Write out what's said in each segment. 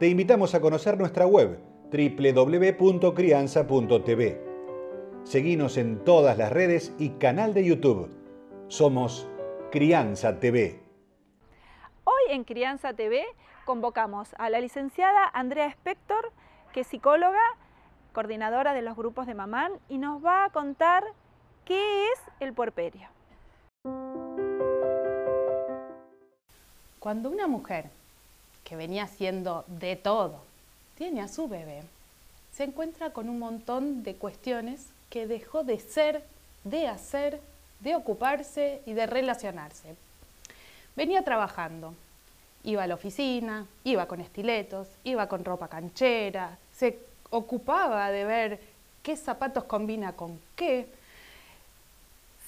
te invitamos a conocer nuestra web www.crianza.tv. Seguinos en todas las redes y canal de YouTube. Somos Crianza TV. Hoy en Crianza TV convocamos a la licenciada Andrea Spector, que es psicóloga, coordinadora de los grupos de Mamán, y nos va a contar qué es el puerperio. Cuando una mujer que venía haciendo de todo, tiene a su bebé, se encuentra con un montón de cuestiones que dejó de ser, de hacer, de ocuparse y de relacionarse. Venía trabajando, iba a la oficina, iba con estiletos, iba con ropa canchera, se ocupaba de ver qué zapatos combina con qué,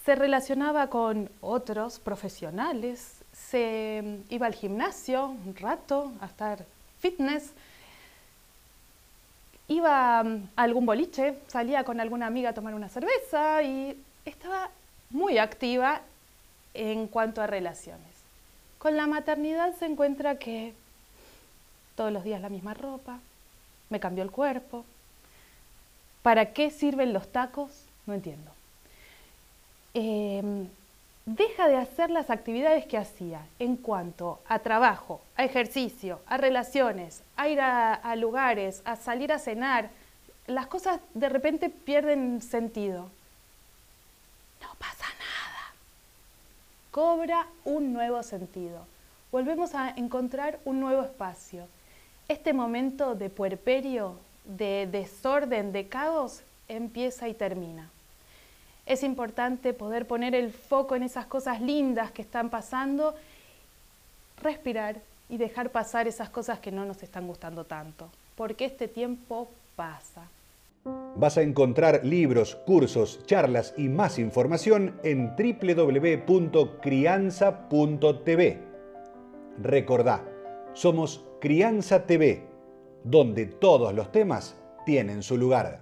se relacionaba con otros profesionales, se iba al gimnasio un rato a estar fitness, iba a algún boliche, salía con alguna amiga a tomar una cerveza y estaba muy activa en cuanto a relaciones. Con la maternidad se encuentra que todos los días la misma ropa, me cambió el cuerpo. ¿Para qué sirven los tacos? No entiendo. Em, deja de hacer las actividades que hacía en cuanto a trabajo, a ejercicio, a relaciones, a ir a, lugares, a salir a cenar, las cosas de repente pierden sentido. No pasa nada. Cobra un nuevo sentido. Volvemos a encontrar un nuevo espacio. Este momento de puerperio, de desorden, de caos, empieza y termina es importante poder poner el foco en esas cosas lindas que están pasando, respirar y dejar pasar esas cosas que no nos están gustando tanto, porque este tiempo pasa. Vas a encontrar libros, cursos, charlas y más información en www.crianza.tv. Recordá, somos Crianza TV, donde todos los temas tienen su lugar.